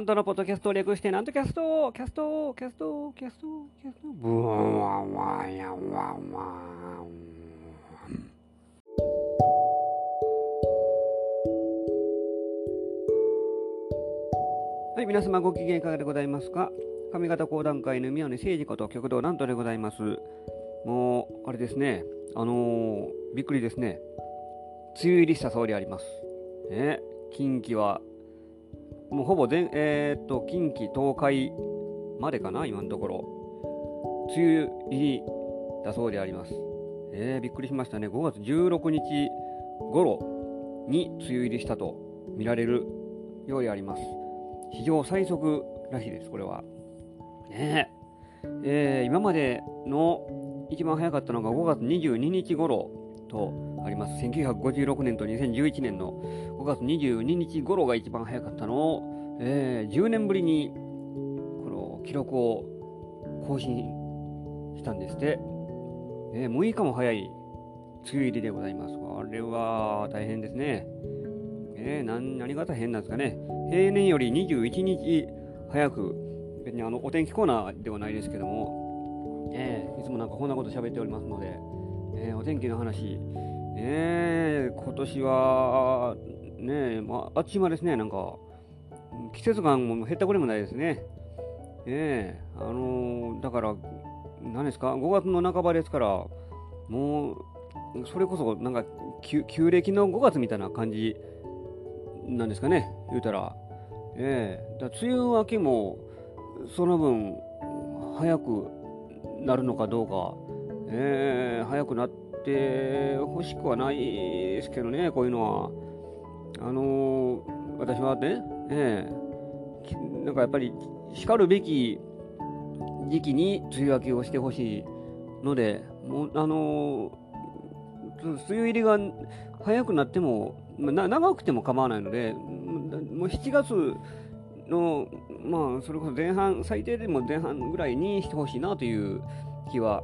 南斗のポッドキャストを略して、南斗キャスト、キャスト、キャスト、キャスト、キャスト、ブーワンワンヤンワンワン。はい、皆様ご機嫌いかがでございますか？上方講談界の宮根誠司こと極道南斗でございます。もう、あれですね、あのー、びっくりですね。梅雨入りしたそうであります。ね、近畿は、もうほぼ全、えー、っと、近畿、東海までかな、今のところ。梅雨入りだそうであります。えー、びっくりしましたね。5月16日頃に梅雨入りしたと見られるようであります。史上最速らしいです、これは。ねえー、今までの一番早かったのが5月22日頃とあります。1956年と2011年の5月22日頃が一番早かったのを、えー、10年ぶりにこの記録を更新したんですって、えー、6日も早い梅雨入りでございます。あれは大変ですね。えー、何何が大変なんですかね。平年より21日早く、別にあのお天気コーナーではないですけども、えー、いつもなんかこんなこと喋っておりますので、えー、お天気の話、え、今年は、ねまあ、あっちまですね、なんか、季節感も減ったこれもないですね。ええ、あのー、だから、何ですか、5月の半ばですから、もう、それこそ、なんか、旧暦の5月みたいな感じなんですかね、言うたら。ええ、だ梅雨明けも、その分、早くなるのかどうか、えー、早くなってほしくはないですけどね、こういうのは。あのー、私はね、えー、なんかやっぱり、しかるべき時期に梅雨明けをしてほしいので、もう、あのー、梅雨入りが早くなっても、まあ、長くても構わないので、もう7月の、まあ、それこそ前半、最低でも前半ぐらいにしてほしいなという気は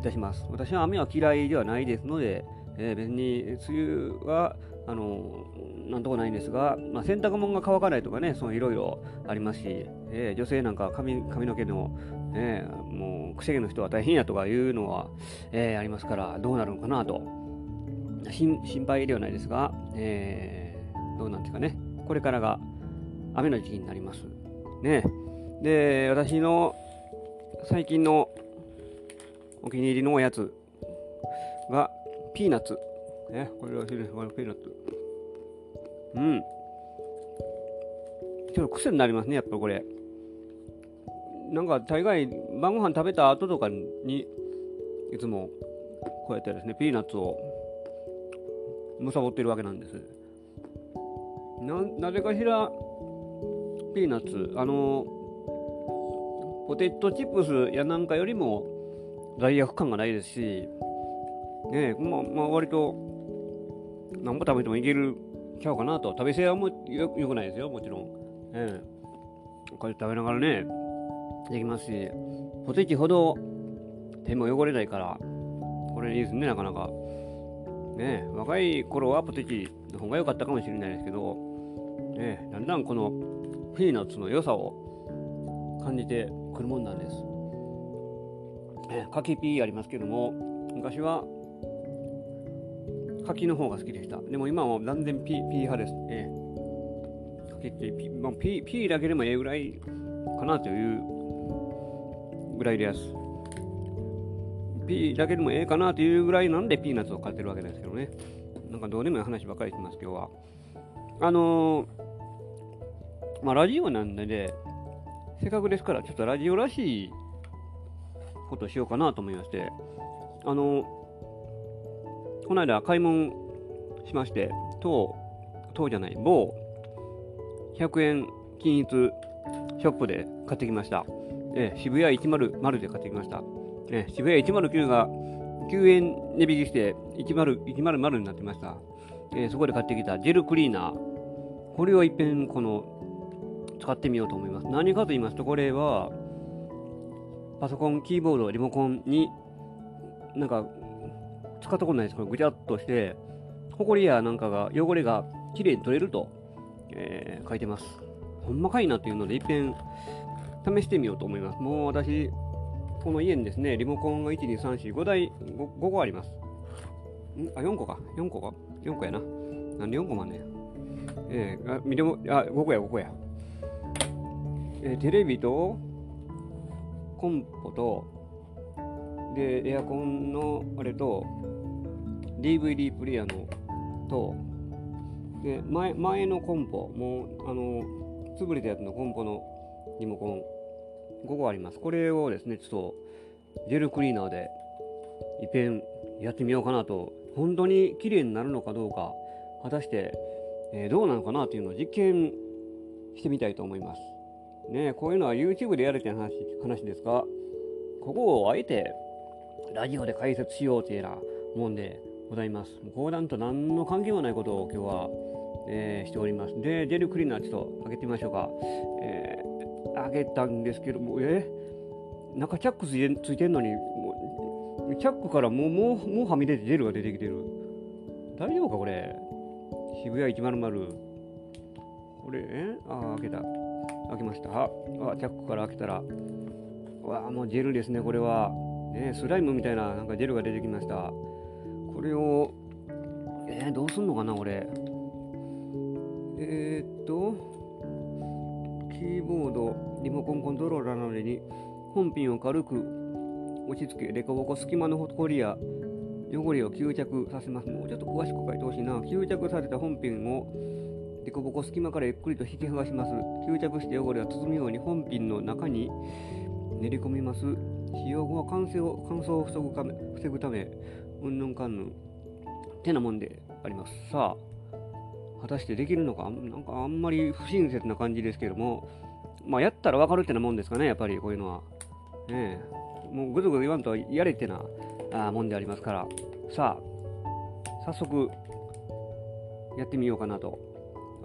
いたします。私は雨は嫌いではないですので、えー、別に梅雨は、あのなんともないんですが、まあ、洗濯物が乾かないとかね、いろいろありますし、えー、女性なんか髪髪の毛の、えー、もう癖毛の人は大変やとかいうのは、えー、ありますから、どうなるのかなと。心配ではないですが、えー、どうなんですかね。これからが雨の時期になります。ね。で、私の最近のお気に入りのおやつが、ピーナッツ。ね、これはピーナッツ。うん。ちょっと癖になりますね、やっぱこれ。なんか大概晩ご飯食べた後とかにいつもこうやってですね、ピーナッツをむさぼってるわけなんです。な、なぜかしら、ピーナッツ、あの、ポテトチップスやなんかよりも罪悪感がないですし、ねまあ、まあ、割と、何も食べてもいけるちゃうかなと。食べせはもよよくないですよ、もちろん。ええこれ食べながらね、できますし、ポテチほど手も汚れないから、これいいですね、なかなか。ね若い頃はポテチの方が良かったかもしれないですけど、ねだんだんこのピーナッツの良さを感じてくるもんなんです。え柿ピーありますけども、昔は柿の方が好きでした。でも今は断然ピー派です。ええ。柿ってピ,、まあ、ピピーだけでもええぐらいかなというぐらいです。ピーだけでもええかなというぐらいなんでピーナッツを買ってるわけですけどね。なんかどうでもいい話ばっかりしてます、今日は。あのー、まあラジオなんでね、せっかくですから、ちょっとラジオらしいことをしようかなと思いまして、あのこの間買い物しまして、当、当じゃない、某100円均一ショップで買ってきました。え渋谷100で買ってきました。え渋谷109が9円値引きして10 100になってました。えそこで買ってきたジェルクリーナー。これをいっぺんこの使ってみようと思います。何かと言いますと、これはパソコン、キーボード、リモコンになんか使ったことないですけど、ぐちゃっとして、ほこりやなんかが、汚れがきれいに取れると、えー、書いてます。ほんまかいなっていうので、いっぺん試してみようと思います。もう私、この家にですね、リモコンが1、2、3、4、5台、5, 5個あります。ん？あ、4個か。4個か？4個やな。なんで4個もあんね。えー、あ、見ても、あ、5個や、5個や。えー、テレビと、コンポと、で、エアコンのあれと、DVD プレイヤーのと、で前前のコンポ、もう、あの、潰れたやつのコンポのリモコン、5個あります。これをですね、ちょっと、ジェルクリーナーで、いっぺんやってみようかなと、本当に綺麗になるのかどうか、果たして、えー、どうなのかなというのを実験してみたいと思います。ねこういうのは YouTube でやるって話話ですが、ここをあえてラジオで解説しようというようなもんでございます。講談と何の関係もないことを今日は、えー、しております。で、ジェルクリーナーちょっと開けてみましょうか。えー、開けたんですけども、えー、中チャックついてついてんのに、もうチャックからもう、もう、もうはみ出てジェルが出てきてる。大丈夫か、これ？渋谷100。これ、えああ、開けた。開けました。あ、チャックから開けたら、わあ、もうジェルですね、これは。ね、スライムみたいななんかジェルが出てきました。これを、えー、どうすんのかな、俺。えー、っと、キーボード、リモコンコントローラーの上に本品を軽く押し付け、デコボコ隙間のほこりや汚れを吸着させます。もうちょっと詳しく書いてほしいな。吸着された本品をデコボコ隙間からゆっくりと引き剥がします。吸着して汚れを包むように本品の中に練り込みます。使用後は乾燥を乾燥を防ぐため、防ぐためうんぬんかんぬん。てなもんであります。さあ、果たしてできるのか、なんかあんまり不親切な感じですけども、まあやったらわかるってなもんですかね、やっぱりこういうのは。ねえ、もうぐずぐず言わんとやれってなあもんでありますから。さあ、早速、やってみようかなと。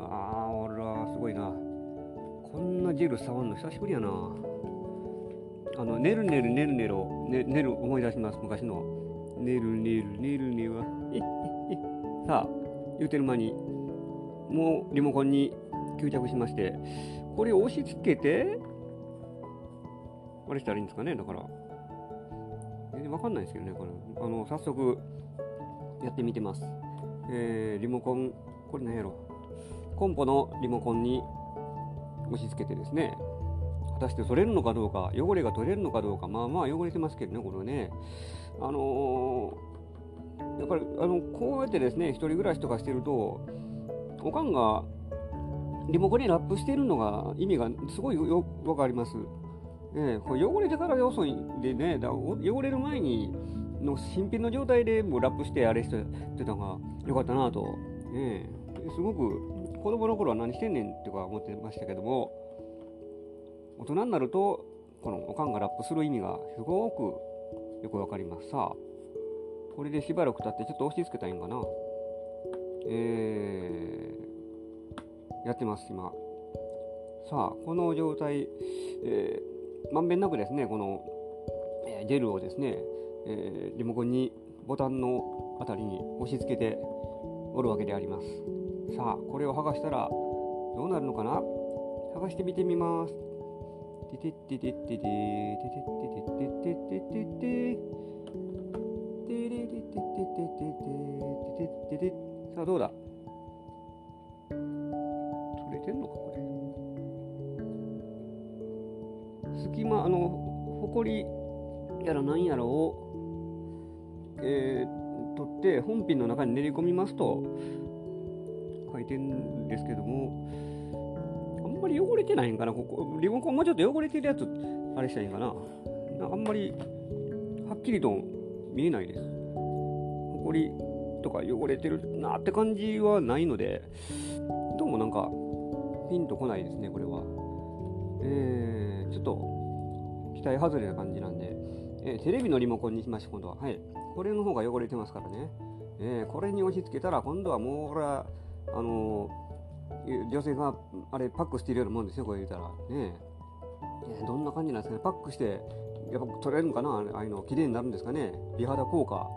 ああ、俺はすごいな。こんなジェル触るの久しぶりやな。あの、ねるねるねるねるを、ね、ねる思い出します、昔の。ねるねるねるねは、さあ、言うてる間に、もうリモコンに吸着しまして、これを押し付けて、あれしたらいいんですかね、だから。全然わかんないですけどね、これ。あの、早速、やってみてます。えー、リモコン、これ何やろ？コンポのリモコンに押し付けてですね、果たして取れるのかどうか、汚れが取れるのかどうか、まあまあ汚れてますけどね、これね。あのー、やっぱり、あの、こうやってですね、一人暮らしとかしてると、おかんがリモコンにラップしてるのが意味がすごいよくわかります。えこれ汚れてから遅いんでね、だ汚れる前にの新品の状態でもうラップしてあれしてたのが良かったなと、えすごく子供の頃は何してんねんってか思ってましたけども、大人になると、このおかんがラップする意味がすごくよくわかります。さあ、これでしばらく経ってちょっと押し付けたいんかな。えー、やってます、今。さあ、この状態、え、まんべんなくですね、この、え、ジェルをですね、えー、リモコンにボタンのあたりに押し付けておるわけであります。さあ、これを剥がしたらどうなるのかな？剥がしてみてみます。ててててててててててててててててて。てててててさあどうだ？取れてんのかこれ。隙間あのほこりやらなんやらをえー、取って本品の中に練り込みますといてんですけどもあんまり汚れてないんかなここ。リモコンもうちょっと汚れてるやつあれしたらいいんかな。あんまりはっきりと見えないです。ほこりとか汚れてるなって感じはないのでどうもなんかピンとこないですねこれは。えー、ちょっと期待外れな感じなんで、えー、テレビのリモコンにしましょう今度は。はい。これの方が汚れてますからね。えー、これに押し付けたら今度はもうほらあの女性があれパックしているようなもんですよ、これ言うたら。ねえ。どんな感じなんですかね。パックして、やっぱ取れるのかな？ああいうの、綺麗になるんですかね。美肌効果。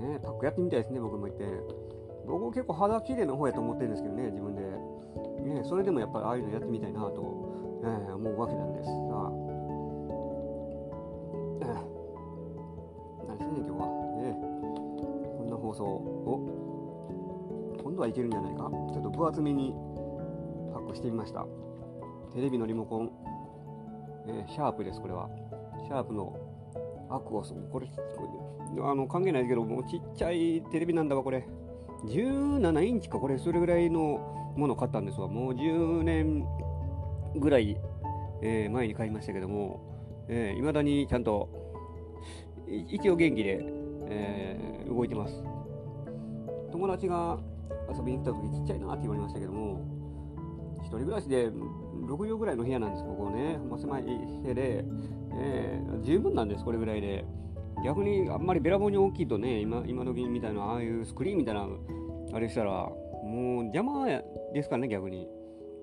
ねパックやってみたいですね、僕も言って。僕も結構肌綺麗な方やと思ってるんですけどね、自分で。ね、それでもやっぱりああいうのやってみたいなと、えー、思うわけなんですが、えー、何してんねん今日は、ね、こんな放送を度はいけるんじゃないか？ちょっと分厚めにパックしてみました。テレビのリモコン、えー、シャープですこれは。シャープのアクオスこれあの関係ないけどもうちっちゃいテレビなんだわこれ。17インチかこれ。それぐらいのもの買ったんですわ。もう10年ぐらい、えー、前に買いましたけども。いま、えー、だにちゃんと一応元気で、えー、動いてます。友達が遊びに来た時ちっちゃいなって言われましたけども一人暮らしで6畳ぐらいの部屋なんですここね、ま、狭い部屋で、えー、十分なんですこれぐらいで。逆にあんまりべらぼうに大きいとね今今時みたいなああいうスクリーンみたいなあれしたらもう邪魔ですからね逆に、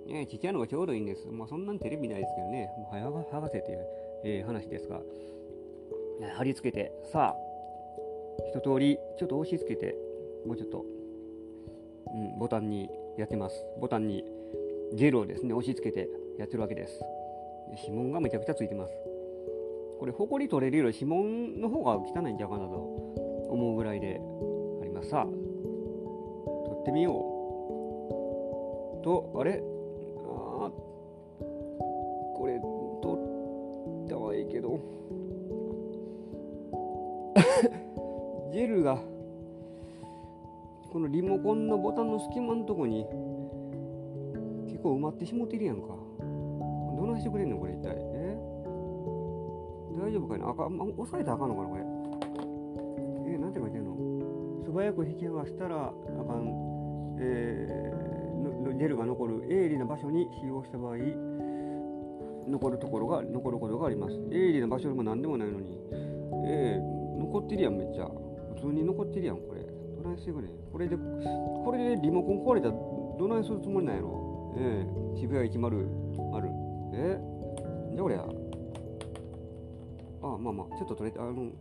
ね、ちっちゃいのがちょうどいいんです。まあそんなにテレビないですけどね。もう早が剥がせっていう、えー、話ですが。貼り付けて。さあ一通りちょっと押し付けてもうちょっと、うん、ボタンにやってます。ボタンにジェルをですね押し付けてやってるわけです。指紋がめちゃくちゃついてます。これ、ほこり取れるより指紋の方が汚いんじゃかなと思うぐらいであります。さあ、取ってみよう。と、あれ？ああこれ、取ったはいいけど、ジェルが、このリモコンのボタンの隙間のとこに結構埋まってしもてるやんか。どないしてくれんのこれ一体。大丈夫かな？あか、ま押さえたらあかんのかなこれ。え、なんて書いてんの？素早く引き剥がしたらあかん、えー、ジェルが残る鋭利な場所に使用した場合、残るところが、残ることがあります。鋭利な場所でも何でもないのに、えー、残ってるやん、めっちゃ。普通に残ってるやん、これ。どないしてくれ。これで、これでリモコン壊れたらどないするつもりなんやろ？えー、渋谷100、ある。えー、じゃこりゃ。あまあまあちょっと取れてあの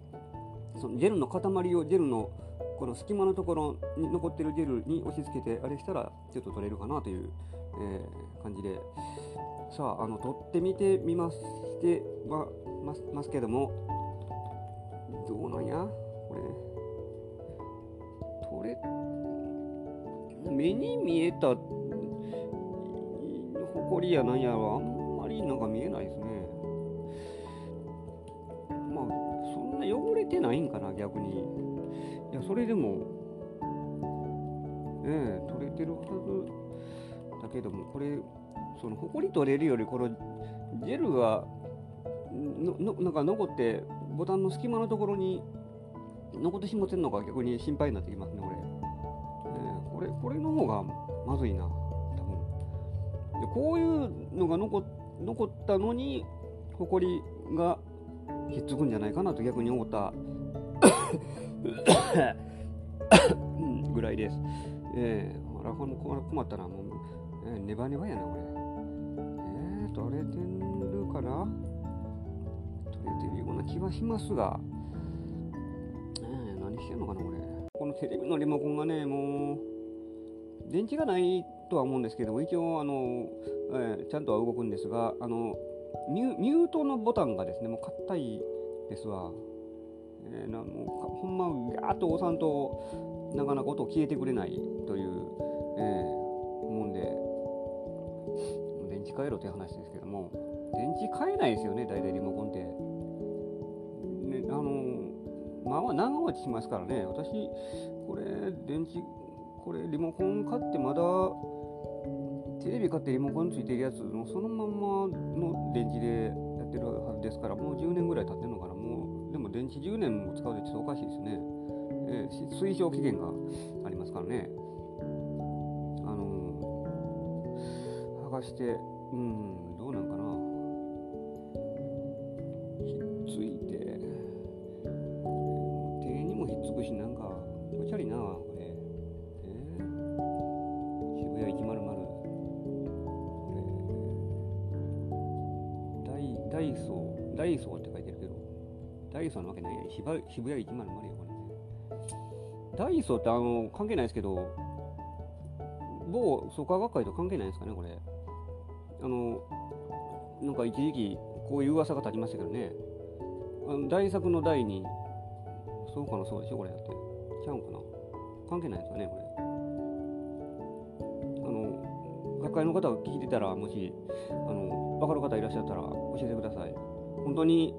そのジェルの塊をジェルのこの隙間のところに残ってるジェルに押し付けてあれしたらちょっと取れるかなという、えー、感じでさああの取ってみてみましてはますますけどもどうなんや？これれ目に見えた埃やなんやらあんまりなんか見えないですね。まあそんな汚れてないんかな逆に。いやそれでもねえ取れてるはずだけどもこれそのほこり取れるよりこのジェルがのなんか残ってボタンの隙間のところに残ってしまってるのが逆に心配になってきますねこれ、えー、これこれの方がまずいな多分でこういうのが残残ったのにほこりがひっつくんじゃないかなと逆に思った ぐらいです。えー、ほら、これも困ったな。もう、えー、ネバネバやな、これ。えー、取れてるかな取れてるような気はしますが、何してんのかな、これ。このテレビのリモコンがね、もう、電池がないとは思うんですけども、一応、あの、えー、ちゃんとは動くんですが、あの、ミュミュートのボタンがですね、もう硬いですわ。えー、なもうほんま、ガーッと押さんとなかなか音消えてくれないという、えー、思うんで、電池変えろという話ですけども、電池変えないですよね、大体リモコンって。まあまあ長持ちしますからね、私、これ、電池、これ、リモコン買ってまだ、テレビ買ってリモコンついてるやつのそのままの電池でやってるはずですから、もう10年ぐらい経ってるのかな、もう、でも電池10年も使うでちょっとおかしいですね。えー、推奨期限がありますからね。あのー、剥がして、うん、ダイソーのわけないやん。渋谷100や、これ。ダイソーってあの関係ないですけど、某創価学会と関係ないですかね、これ。あの、なんか一時期、こういう噂が立ちましたけどね。あの大作の第に、そうかな、そうでしょ、これだって。ちゃうんかな。関係ないですかね、これ。あの、学会の方が聞いてたら、もし、あの、分かる方いらっしゃったら教えてください。本当に、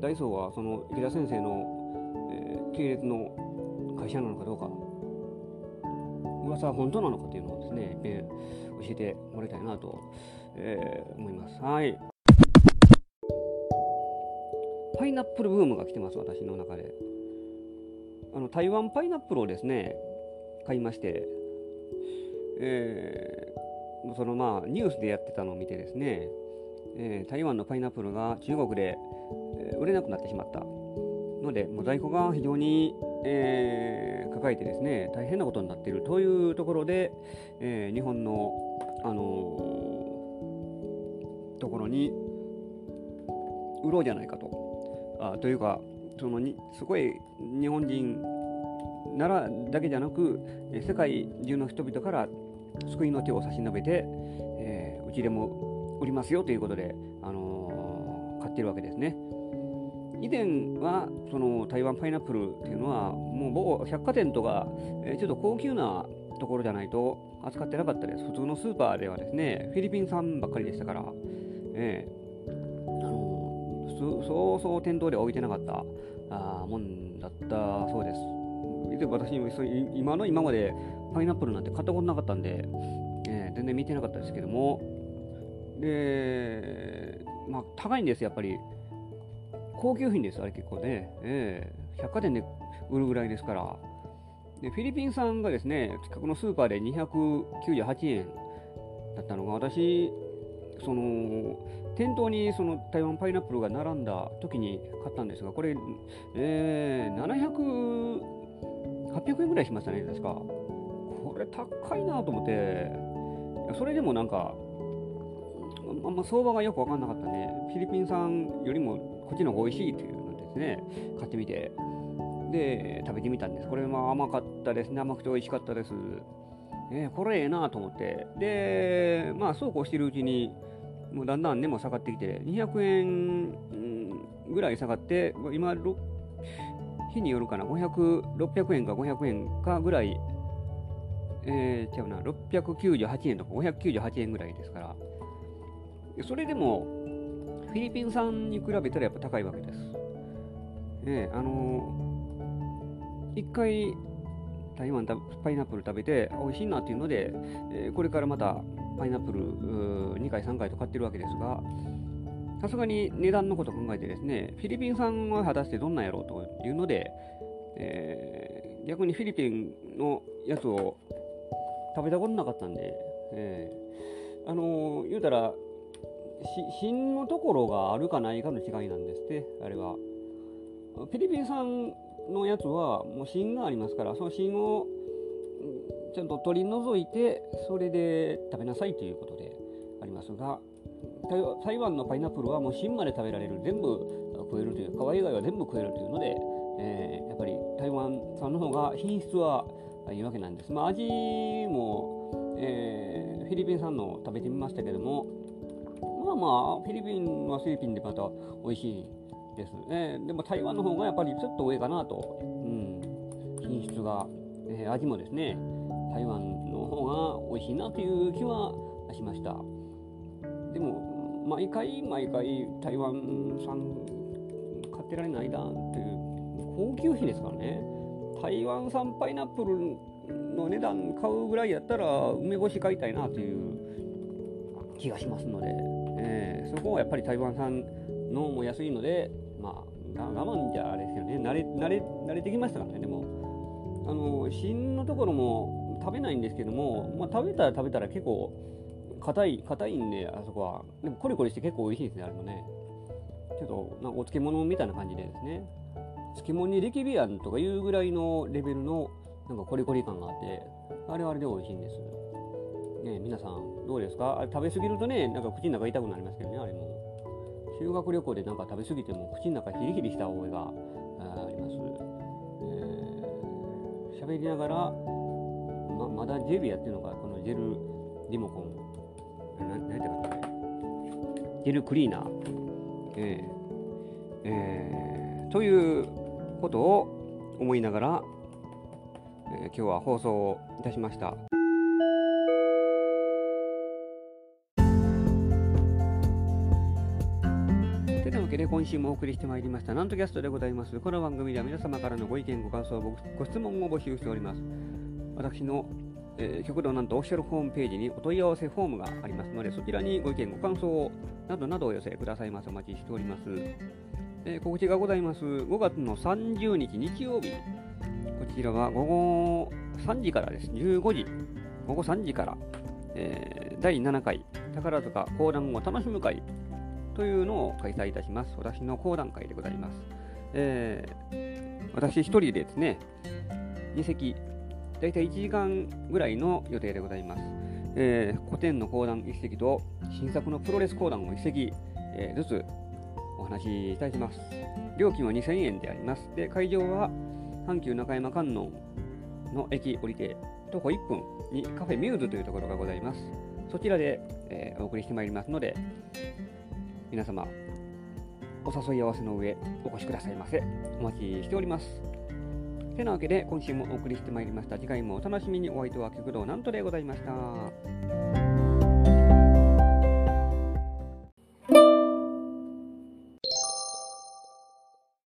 ダイソーは、その、池田先生の、えー系列の会社なのかどうか、噂は本当なのかというのをですね、えー教えてもらいたいなと、えー思います。はい。パイナップルブームが来てます、私の中で。あの台湾パイナップルをですね、買いまして、えーそのまあニュースでやってたのを見てですね、えー台湾のパイナップルが中国で、え売れなくなってしまったので、もう在庫が非常に、えー抱えてですね、大変なことになっているというところで、えー日本の、あのーところに売ろうじゃないかと。あというか、そのにすごい日本人ならだけじゃなく、世界中の人々から救いの手を差し伸べて、えうちでも売りますよということで、あの買ってるわけですね。以前はその台湾パイナップルっていうのはもう某百貨店とか、えちょっと高級なところじゃないと扱ってなかったです。普通のスーパーではですね、フィリピン産ばっかりでしたから、えーあのそうそう店頭で置いてなかったあもんだったそうです。以前私今の今までパイナップルなんて買ったことなかったんで、えー全然見てなかったですけども、で、まあ、高いんです、やっぱり。高級品です、あれ結構ね。えー百貨店で売るぐらいですから。でフィリピン産がですね、近くのスーパーで298円だったのが、私、その、店頭にその台湾パイナップルが並んだ時に買ったんですが、これ、えー、700、800円ぐらいしましたね、確か。これ高いなと思って、それでもなんか、あんま相場がよく分かんなかったんで、フィリピン産よりもこっちの方が美味しいっていうのですね、買ってみて、で、食べてみたんです。これも甘かったですね、甘くて美味しかったです。えーこれええなと思って、で、まあ、そうこうしてるうちに、もうだんだん値も下がってきて、200円ぐらい下がって、今、日によるかな、500、600円か500円かぐらい、えー、違うな、698円とか598円ぐらいですから、それでも、フィリピン産に比べたらやっぱ高いわけです。ええあのー一回台湾パイナップル食べて美味しいなっていうので、えーこれからまたパイナップル2回3回と買ってるわけですがさすがに値段のこと考えてですねフィリピン産は果たしてどんなんやろうというので、えー逆にフィリピンのやつを食べたことなかったんで、えーあのー言うたらし芯のところがあるかないかの違いなんですってあれは。フィリピン産のやつはもう芯がありますからその芯をちゃんと取り除いてそれで食べなさいということでありますが台湾台湾のパイナップルはもう芯まで食べられる全部食えるという皮以外は全部食えるというので、えーやっぱり台湾産の方が品質はいいわけなんです、まあ、味も、えーフィリピン産の食べてみましたけどもまあフィリピンはフィリピンでまた美味しいですね。でも台湾の方がやっぱりちょっと上かなと。うん。品質が、えー味もですね、台湾の方が美味しいなという気はしました。でも、毎回毎回台湾産買ってられないなっていう、高級品ですからね。台湾産パイナップルの値段買うぐらいやったら梅干し買いたいなという気がしますので、えーそこはやっぱり台湾産のも安いので、まあ、が我慢じゃあれですよね。慣れ慣れ慣れてきましたからねでも。あの芯のところも食べないんですけども、まあ、食べたら食べたら結構硬い硬いんであそこは。でもコリコリして結構美味しいですねあれもね。ちょっとなんかお漬物みたいな感じでですね。漬物に力ビアンとかいうぐらいのレベルのなんかコリコリ感があってあれはあれで美味しいんですね皆さんどうですか？あれ食べ過ぎるとねなんか口の中痛くなりますけどねあれも。修学旅行でなんか食べ過ぎても口の中ヒリヒリした覚えがあります。喋、りながらままだジェルやってるのかこのジェルリモコン、何やったかなジェルクリーナー、えーえー、ということを思いながら、えー、今日は放送をいたしました。けで今週もお送りしてまいりましたなんとキャストでございます。この番組では皆様からのご意見、ご感想、ご質問を募集しております。私の、えー、極道なんとオフィシャルホームページにお問い合わせフォームがありますので、そちらにご意見、ご感想などなどお寄せくださいませ。お待ちしております。えー、告知がございます。5月の30日日曜日、こちらは午後3時からです。15時、午後3時から、えー、第7回宝塚講談を楽しむ会というのを開催いたします。私の講談会でございます。えー、私一人でですね、2席、だいたい1時間ぐらいの予定でございます。えー、古典の講談1席と新作のプロレス講談を1席、えー、ずつお話しいたします。料金は2000円であります。で、会場は阪急中山観音の駅降りて徒歩1分にカフェミューズというところがございます。そちらで、えー、お送りしてまいりますので、皆様、お誘い合わせの上、お越しくださいませ。お待ちしております。てなわけで、今週もお送りしてまいりました。次回もお楽しみにお相手は極道なんとでございました。